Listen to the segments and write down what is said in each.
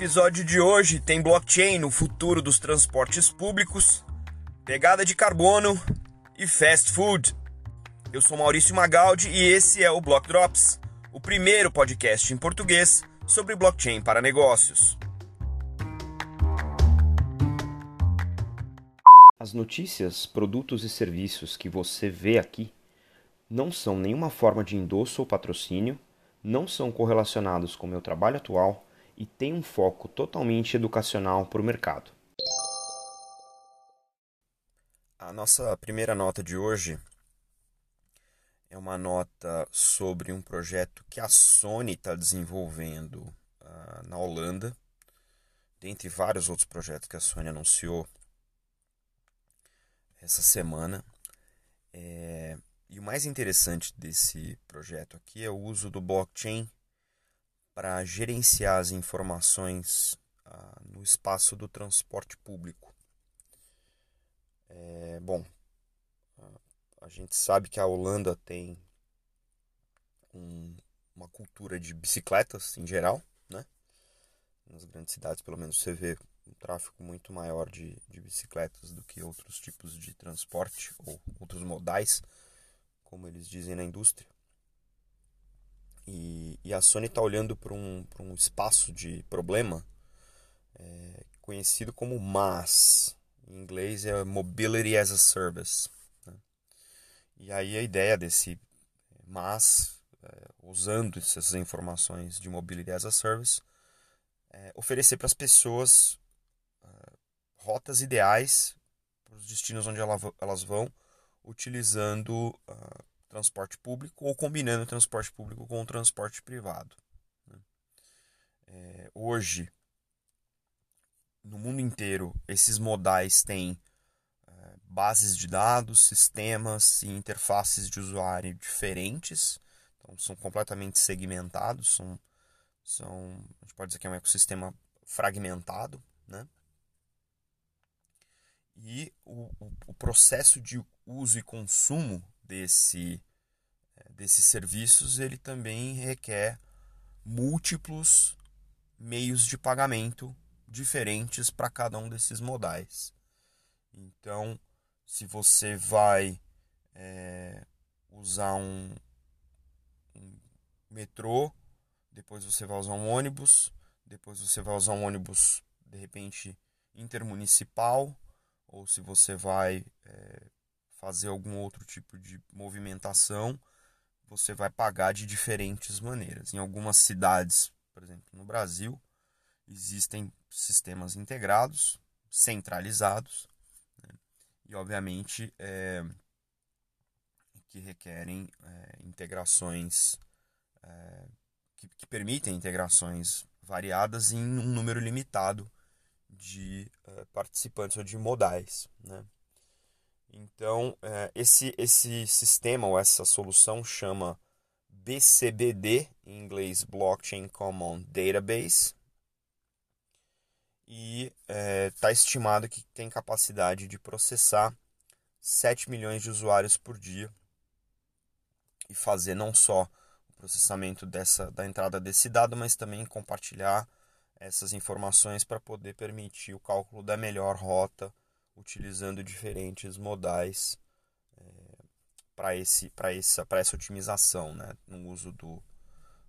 episódio de hoje tem blockchain no futuro dos transportes públicos, pegada de carbono e fast food. Eu sou Maurício Magaldi e esse é o Block Drops, o primeiro podcast em português sobre blockchain para negócios. As notícias, produtos e serviços que você vê aqui não são nenhuma forma de endosso ou patrocínio, não são correlacionados com meu trabalho atual e têm um foco totalmente educacional para o mercado. A nossa primeira nota de hoje é uma nota sobre um projeto que a Sony está desenvolvendo uh, na Holanda, dentre vários outros projetos que a Sony anunciou essa semana. É, e o mais interessante desse projeto aqui é o uso do blockchain para gerenciar as informações ah, no espaço do transporte público. É, bom, a gente sabe que a Holanda tem um, uma cultura de bicicletas em geral, né? Nas grandes cidades, pelo menos, você vê um tráfego muito maior de, de bicicletas do que outros tipos de transporte ou outros modais, como eles dizem na indústria. E, e a Sony está olhando para um, um espaço de problema é, conhecido como MAS. Em inglês é Mobility as a Service. Né? E aí a ideia desse MAS, é, usando essas informações de Mobility as a Service, é oferecer para as pessoas é, rotas ideais para os destinos onde elas vão, utilizando uh, transporte público ou combinando o transporte público com o transporte privado. Né? É, hoje, no mundo inteiro, esses modais têm é, bases de dados, sistemas e interfaces de usuário diferentes, então são completamente segmentados, são, são a gente pode dizer que é um ecossistema fragmentado, né? E o, o, o processo de uso e consumo desse, eh, desses serviços, ele também requer múltiplos meios de pagamento diferentes para cada um desses modais. Então, se você vai é, usar um, um, metrô, depois você vai usar um ônibus, depois você vai usar um ônibus de repente intermunicipal, ou se você vai é, fazer algum outro tipo de movimentação, você vai pagar de diferentes maneiras. Em algumas cidades, por exemplo, no Brasil, existem sistemas integrados, centralizados, né? e obviamente é, que requerem é, integrações é, que, que, permitem integrações variadas em um número limitado de é, participantes ou de modais. Né? Então, é, esse, esse sistema ou essa solução chama BCBD, em inglês Blockchain Common Database, e está é, tá estimado que tem capacidade de processar 7 milhões de usuários por dia e fazer não só o processamento dessa, da entrada desse dado, mas também compartilhar essas informações para poder permitir o cálculo da melhor rota utilizando diferentes modais é, para esse, essa, essa otimização né, no uso do,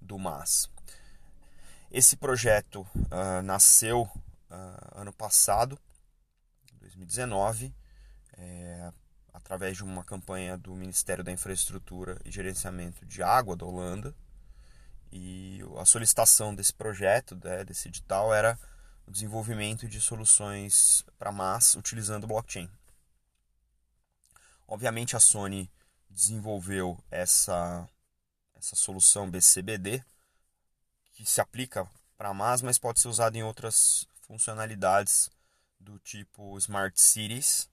do MAS. Esse projeto uh, nasceu uh, ano passado, 2019, é, através de uma campanha do Ministério da Infraestrutura e Gerenciamento de Água da Holanda. E a solicitação desse projeto, né, desse edital, era o desenvolvimento de soluções para massa utilizando blockchain. Obviamente a Sony desenvolveu essa, essa solução BCBD que se aplica para MAS, mas pode ser usada em outras funcionalidades do tipo Smart Cities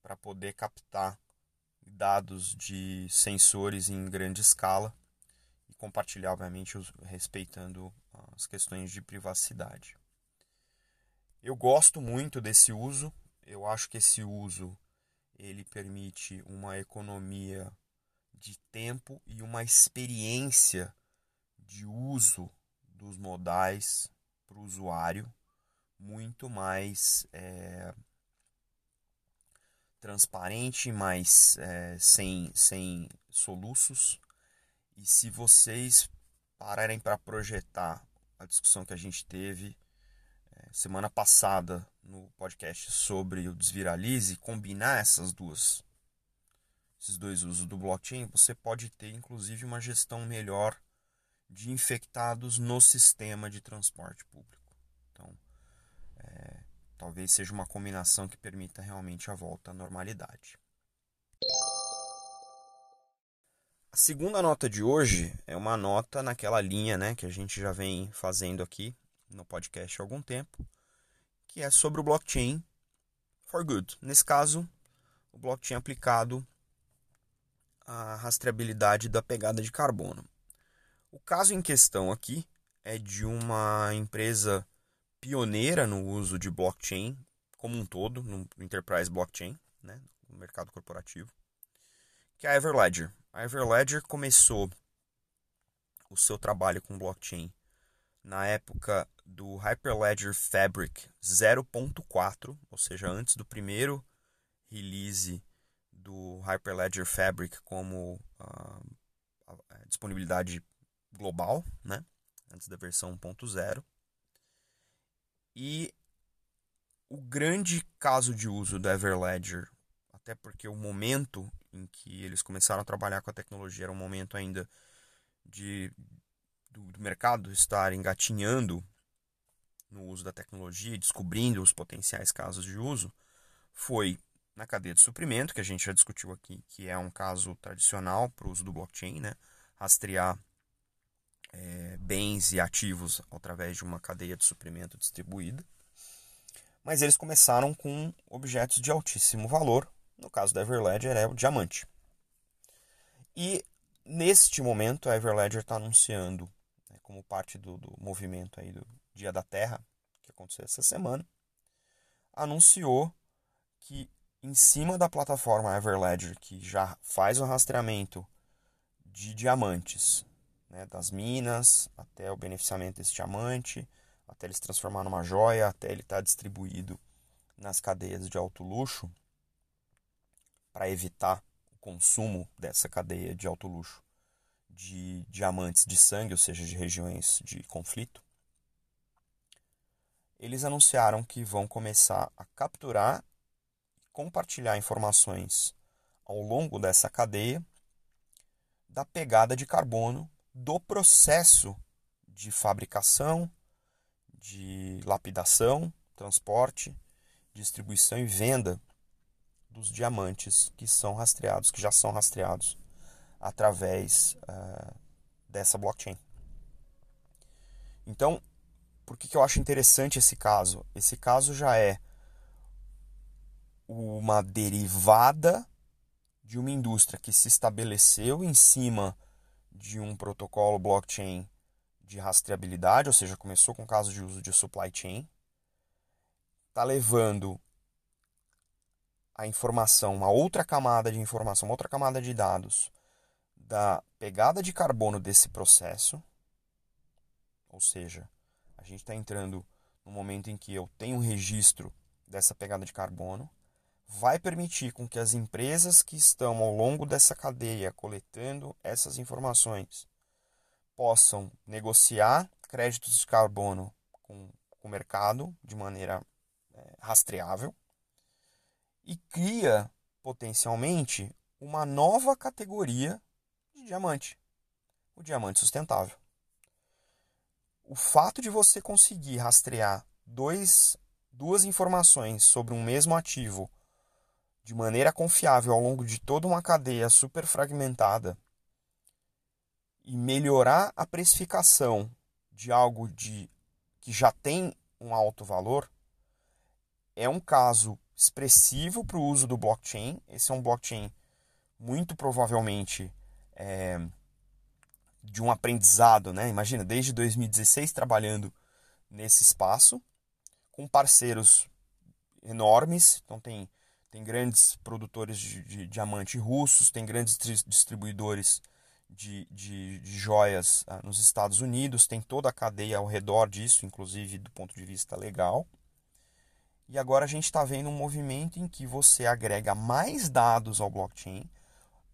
para poder captar dados de sensores em grande escala e compartilhar, obviamente, respeitando as questões de privacidade. Eu gosto muito desse uso. Eu acho que esse uso ele permite uma economia de tempo e uma experiência de uso dos modais para o usuário muito mais é, transparente, mais é, sem, sem soluços. E se vocês pararem para projetar a discussão que a gente teve semana passada no podcast sobre o Desviralize, combinar essas duas esses dois usos do blockchain, você pode ter inclusive uma gestão melhor de infectados no sistema de transporte público. Então, é, talvez seja uma combinação que permita realmente a volta à normalidade. A segunda nota de hoje é uma nota naquela linha né, que a gente já vem fazendo aqui no podcast há algum tempo, que é sobre o blockchain for good. Nesse caso, o blockchain aplicado a rastreabilidade da pegada de carbono. O caso em questão aqui é de uma empresa pioneira no uso de blockchain como um todo, no enterprise blockchain, né, no mercado corporativo, que é a Everledger. A Everledger começou o seu trabalho com blockchain na época do Hyperledger Fabric 0.4, ou seja, antes do primeiro release do Hyperledger Fabric como uh, disponibilidade global, né? antes da versão 1.0. E o grande caso de uso da Everledger, até porque o momento em que eles começaram a trabalhar com a tecnologia era um momento ainda de do, do mercado estar engatinhando no uso da tecnologia, descobrindo os potenciais casos de uso, foi na cadeia de suprimento, que a gente já discutiu aqui, que é um caso tradicional para o uso do blockchain, né? rastrear é, bens e ativos através de uma cadeia de suprimento distribuída. Mas eles começaram com objetos de altíssimo valor, no caso da Everledger é o diamante. E neste momento a Everledger está anunciando, como parte do, do movimento aí do Dia da Terra, que aconteceu essa semana, anunciou que em cima da plataforma Everledger, que já faz o rastreamento de diamantes, né, das minas até o beneficiamento desse diamante, até ele se transformar numa joia, até ele estar tá distribuído nas cadeias de alto luxo, para evitar o consumo dessa cadeia de alto luxo de diamantes de sangue, ou seja, de regiões de conflito. Eles anunciaram que vão começar a capturar compartilhar informações ao longo dessa cadeia da pegada de carbono do processo de fabricação, de lapidação, transporte, distribuição e venda dos diamantes que são rastreados, que já são rastreados através uh, dessa blockchain. Então, por que, que eu acho interessante esse caso? Esse caso já é uma derivada de uma indústria que se estabeleceu em cima de um protocolo blockchain de rastreabilidade, ou seja, começou com casos de uso de supply chain, está levando a informação, uma outra camada de informação, uma outra camada de dados da pegada de carbono desse processo, ou seja, a gente está entrando no momento em que eu tenho um registro dessa pegada de carbono, vai permitir com que as empresas que estão ao longo dessa cadeia coletando essas informações possam negociar créditos de carbono com, com o mercado de maneira é, rastreável e cria potencialmente uma nova categoria de diamante, o diamante sustentável. O fato de você conseguir rastrear dois, duas informações sobre um mesmo ativo de maneira confiável ao longo de toda uma cadeia super fragmentada e melhorar a precificação de algo de que já tem um alto valor é um caso expressivo para o uso do blockchain. Esse é um blockchain muito provavelmente é, de um aprendizado, né? Imagina, desde 2016 trabalhando nesse espaço com parceiros enormes. Então tem tem grandes produtores de, de diamante russos, tem grandes distribuidores de, de, de joias ah, nos Estados Unidos, tem toda a cadeia ao redor disso, inclusive do ponto de vista legal. E agora a gente está vendo um movimento em que você agrega mais dados ao blockchain,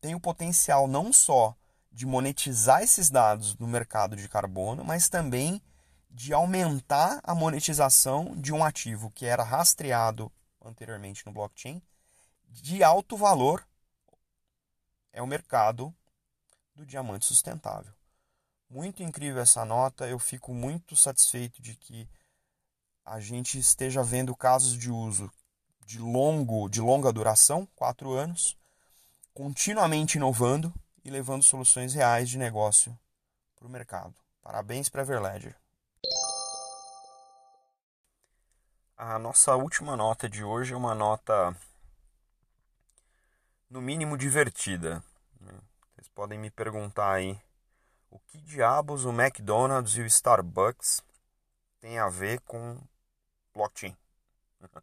tem o potencial não só de monetizar esses dados no mercado de carbono, mas também de aumentar a monetização de um ativo que era rastreado anteriormente no blockchain de alto valor é o mercado do diamante sustentável. Muito incrível essa nota, eu fico muito satisfeito de que a gente esteja vendo casos de uso de longo, de longa duração, quatro anos, continuamente inovando e levando soluções reais de negócio para o mercado. Parabéns para a Everledger. A nossa última nota de hoje é uma nota no mínimo divertida. Né? Vocês podem me perguntar aí o que diabos o McDonald's e o Starbucks têm a ver com blockchain.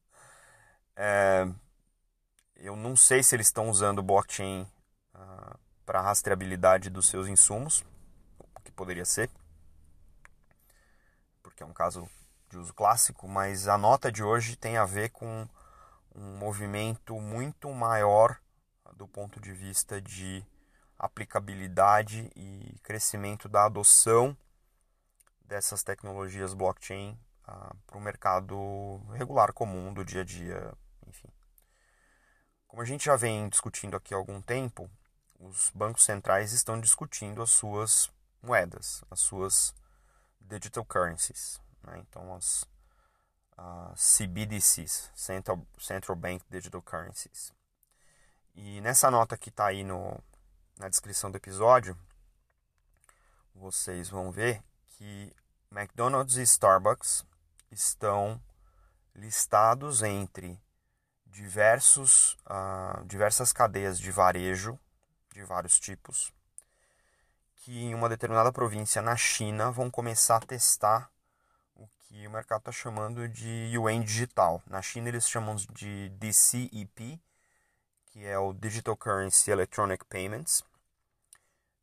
é, eu não sei se eles estão usando blockchain uh, para rastreabilidade dos seus insumos, o que poderia ser, porque é um caso de uso clássico, mas a nota de hoje tem a ver com um movimento muito maior do ponto de vista de aplicabilidade e crescimento da adoção dessas tecnologias blockchain uh, para o mercado regular comum do dia a dia. Como a gente já vem discutindo aqui há algum tempo, os bancos centrais estão discutindo as suas moedas, as suas digital currencies, né? então as CBDCs, Central, Central Bank Digital Currencies. E nessa nota que está aí no, na descrição do episódio, vocês vão ver que McDonald's e Starbucks estão listados entre diversos, uh, diversas cadeias de varejo de vários tipos, que em uma determinada província na China vão começar a testar o que o mercado está chamando de yuan digital. Na China eles chamam de DCEP, que é o Digital Currency Electronic Payments.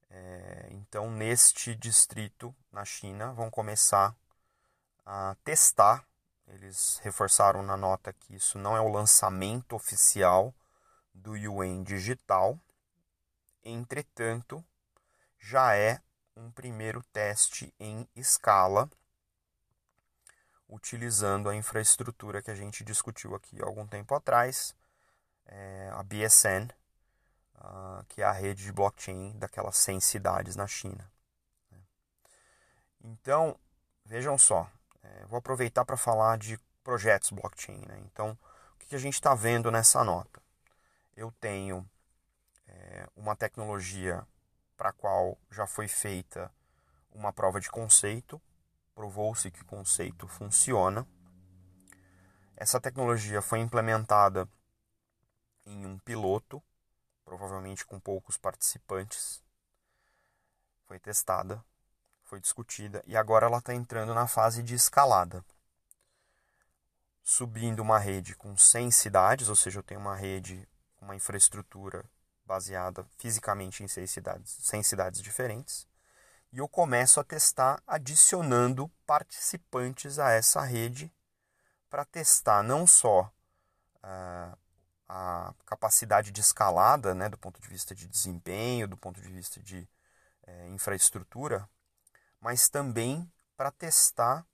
É, então, neste distrito na China, vão começar a testar. Eles reforçaram na nota que isso não é o lançamento oficial do yuan digital, Entretanto, já é um primeiro teste em escala, utilizando a infraestrutura que a gente discutiu aqui algum tempo atrás, é, a BSN, uh, que é a rede de blockchain daquelas 100 cidades na China. Então, vejam só, vou aproveitar para falar de projetos blockchain. Né? Então, o que a gente está vendo nessa nota? Eu tenho é, uma tecnologia para a qual já foi feita uma prova de conceito, provou-se que o conceito funciona. Essa tecnologia foi implementada em um piloto, provavelmente com poucos participantes. Foi testada, foi discutida e agora ela está entrando na fase de escalada. Subindo uma rede com 100 cidades, ou seja, eu tenho uma rede uma infraestrutura baseada fisicamente em seis cidades, 100 cidades diferentes, e eu começo a testar adicionando participantes a essa rede para testar não só uh, a capacidade de escalada, né, do ponto de vista de desempenho, do ponto de vista de eh, infraestrutura, mas também para testar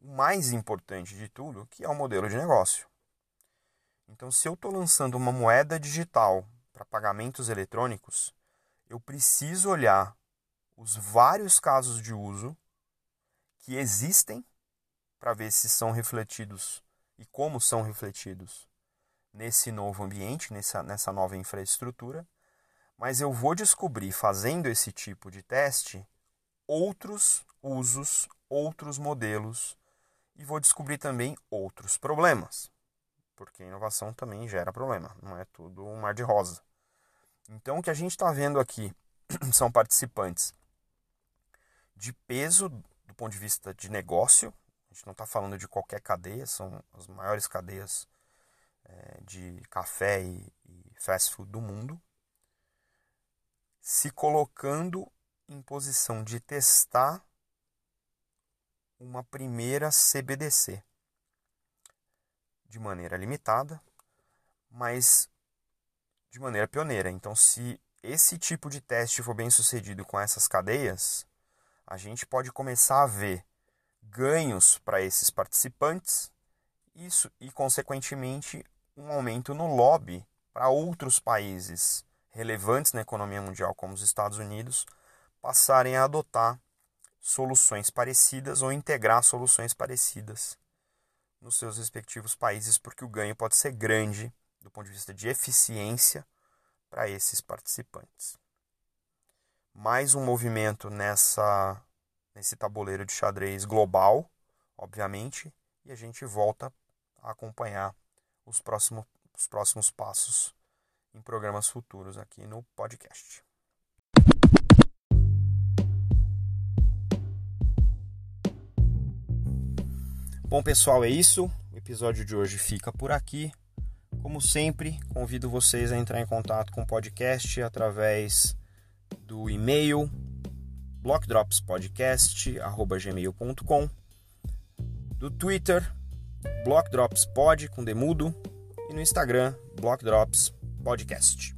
o mais importante de tudo, que é o modelo de negócio. Então, se eu estou lançando uma moeda digital para pagamentos eletrônicos, eu preciso olhar os vários casos de uso que existem para ver se são refletidos e como são refletidos nesse novo ambiente, nessa, nessa nova infraestrutura. Mas eu vou descobrir, fazendo esse tipo de teste, outros usos, outros modelos e vou descobrir também outros problemas. Porque inovação também gera problema, não é tudo um mar de rosa. Então, o que a gente está vendo aqui são participantes de peso do ponto de vista de negócio. A gente não está falando de qualquer cadeia, são as maiores cadeias é, de café e, e fast food do mundo. se colocando em posição de testar uma primeira CBDC de maneira limitada, mas de maneira pioneira. Então, se esse tipo de teste for bem sucedido com essas cadeias, a gente pode começar a ver ganhos para esses participantes, isso e consequentemente um aumento no lobby para outros países relevantes na economia mundial, como os Estados Unidos, passarem a adotar soluções parecidas ou integrar soluções parecidas nos seus respectivos países, porque o ganho pode ser grande do ponto de vista de eficiência para esses participantes. Mais um movimento nessa nesse tabuleiro de xadrez global, obviamente, e a gente volta a acompanhar os próximos, os próximos passos em programas futuros aqui no podcast. Bom, pessoal, é isso. O episódio de hoje fica por aqui. Como sempre, convido vocês a entrar em contato com o podcast através do e-mail blockdropspodcast@gmail.com, do Twitter blockdropspod com demudo e no Instagram blockdropspodcast.